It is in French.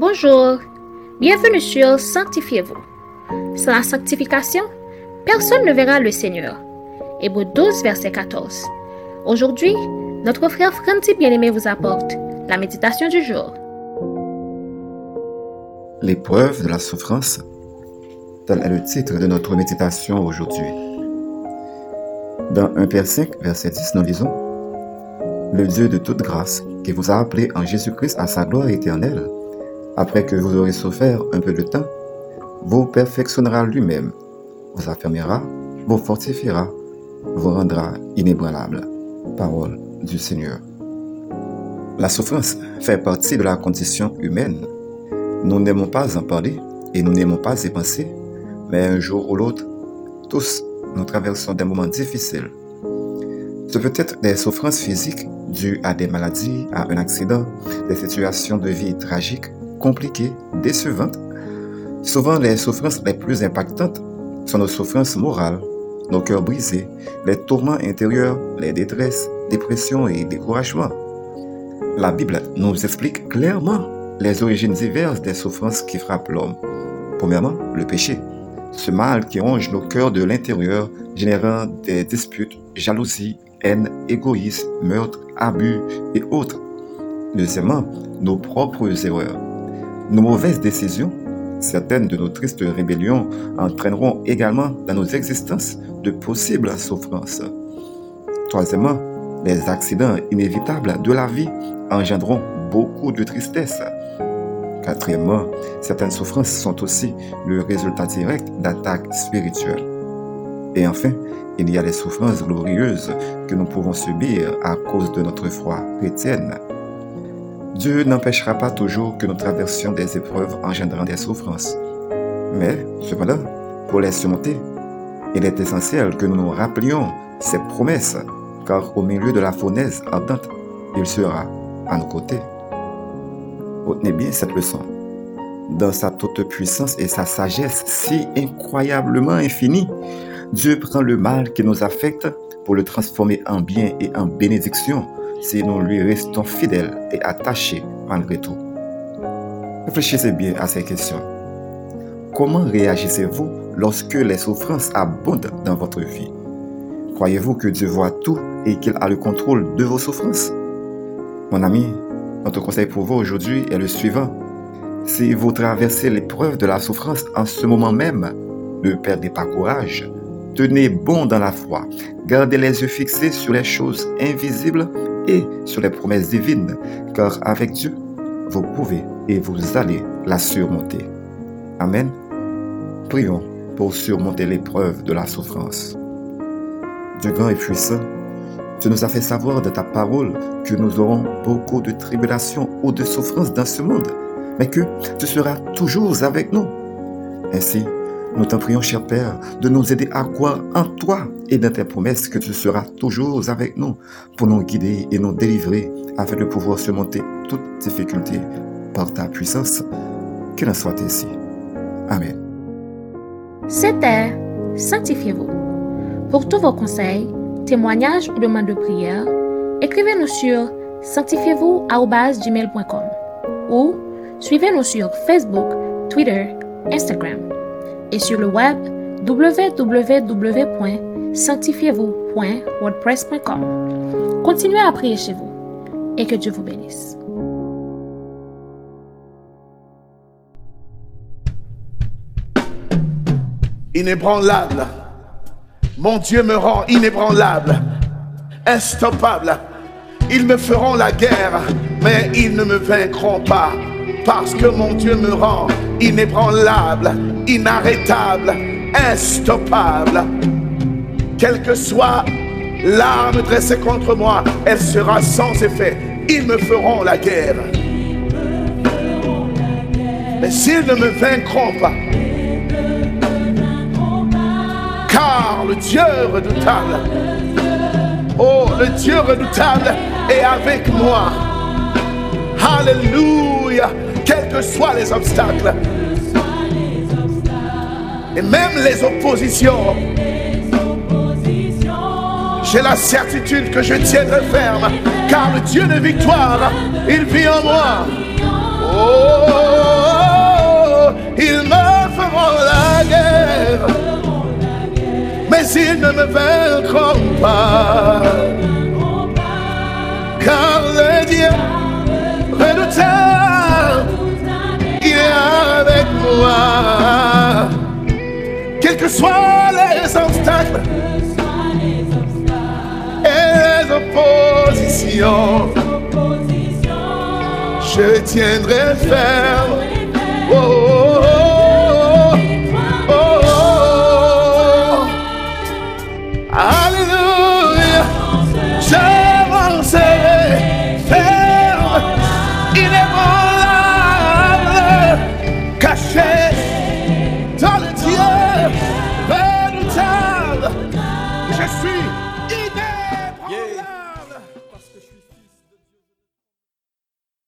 Bonjour, bienvenue sur Sanctifiez-vous. Sans la sanctification, personne ne verra le Seigneur. Hébreu 12, verset 14. Aujourd'hui, notre frère Franti bien-aimé vous apporte la méditation du jour. L'épreuve de la souffrance, tel est le titre de notre méditation aujourd'hui. Dans 1 Père 5, verset 10, nous lisons Le Dieu de toute grâce, qui vous a appelé en Jésus-Christ à sa gloire éternelle, après que vous aurez souffert un peu de temps, vous perfectionnera lui-même, vous affermira, vous fortifiera, vous rendra inébranlable. Parole du Seigneur. La souffrance fait partie de la condition humaine. Nous n'aimons pas en parler et nous n'aimons pas y penser, mais un jour ou l'autre, tous, nous traversons des moments difficiles. Ce peut être des souffrances physiques dues à des maladies, à un accident, des situations de vie tragiques compliquées, décevantes. Souvent, les souffrances les plus impactantes sont nos souffrances morales, nos cœurs brisés, les tourments intérieurs, les détresses, dépressions et découragements. La Bible nous explique clairement les origines diverses des souffrances qui frappent l'homme. Premièrement, le péché. Ce mal qui ronge nos cœurs de l'intérieur, générant des disputes, jalousie, haine, égoïsme, meurtre, abus et autres. Deuxièmement, nos propres erreurs. Nos mauvaises décisions, certaines de nos tristes rébellions entraîneront également dans nos existences de possibles souffrances. Troisièmement, les accidents inévitables de la vie engendreront beaucoup de tristesse. Quatrièmement, certaines souffrances sont aussi le résultat direct d'attaques spirituelles. Et enfin, il y a les souffrances glorieuses que nous pouvons subir à cause de notre foi chrétienne. Dieu n'empêchera pas toujours que nous traversions des épreuves engendrant des souffrances. Mais, cependant, pour les surmonter, il est essentiel que nous nous rappelions ses promesses, car au milieu de la fournaise ardente, il sera à nos côtés. Retenez bien cette leçon. Dans sa toute puissance et sa sagesse si incroyablement infinie, Dieu prend le mal qui nous affecte pour le transformer en bien et en bénédiction si nous lui restons fidèles et attachés malgré tout. Réfléchissez bien à ces questions. Comment réagissez-vous lorsque les souffrances abondent dans votre vie? Croyez-vous que Dieu voit tout et qu'il a le contrôle de vos souffrances? Mon ami, notre conseil pour vous aujourd'hui est le suivant. Si vous traversez l'épreuve de la souffrance en ce moment même, ne perdez pas courage. Tenez bon dans la foi. Gardez les yeux fixés sur les choses invisibles et sur les promesses divines, car avec Dieu, vous pouvez et vous allez la surmonter. Amen. Prions pour surmonter l'épreuve de la souffrance. Dieu grand et puissant, tu nous as fait savoir de ta parole que nous aurons beaucoup de tribulations ou de souffrances dans ce monde, mais que tu seras toujours avec nous. Ainsi, nous t'en prions, cher Père, de nous aider à croire en toi et dans tes promesses que tu seras toujours avec nous pour nous guider et nous délivrer afin de pouvoir surmonter toute difficulté par ta puissance. Qu'il en soit ainsi. Amen. C'était Sanctifiez-vous. Pour tous vos conseils, témoignages ou demandes de prière, écrivez-nous sur sanctifiez-vous@gmail.com ou suivez-nous sur Facebook, Twitter, Instagram et sur le web www.sanctifiez-vous.wordpress.com. Continuez à prier chez vous et que Dieu vous bénisse. Inébranlable. Mon Dieu me rend inébranlable, instoppable. Ils me feront la guerre, mais ils ne me vaincront pas, parce que mon Dieu me rend inébranlable, inarrêtable, instoppable. Quelle que soit l'arme dressée contre moi, elle sera sans effet. Ils me feront la guerre. Mais s'ils ne me vaincront pas, car le Dieu redoutable, oh, le Dieu redoutable est avec moi. Alléluia, quels que soient les obstacles et même les oppositions. J'ai la certitude que je tiendrai ferme, car le Dieu de victoire, il vit en moi. Oh, ils me feront la guerre, mais ils ne me vaincront pas. Car le Dieu redoutable, il est avec moi. Quels que soient les obstacles, je tiendrai ferme. Oh, oh, oh, Alléluia, j'avancerai ferme, caché dans le Dieu. Je suis.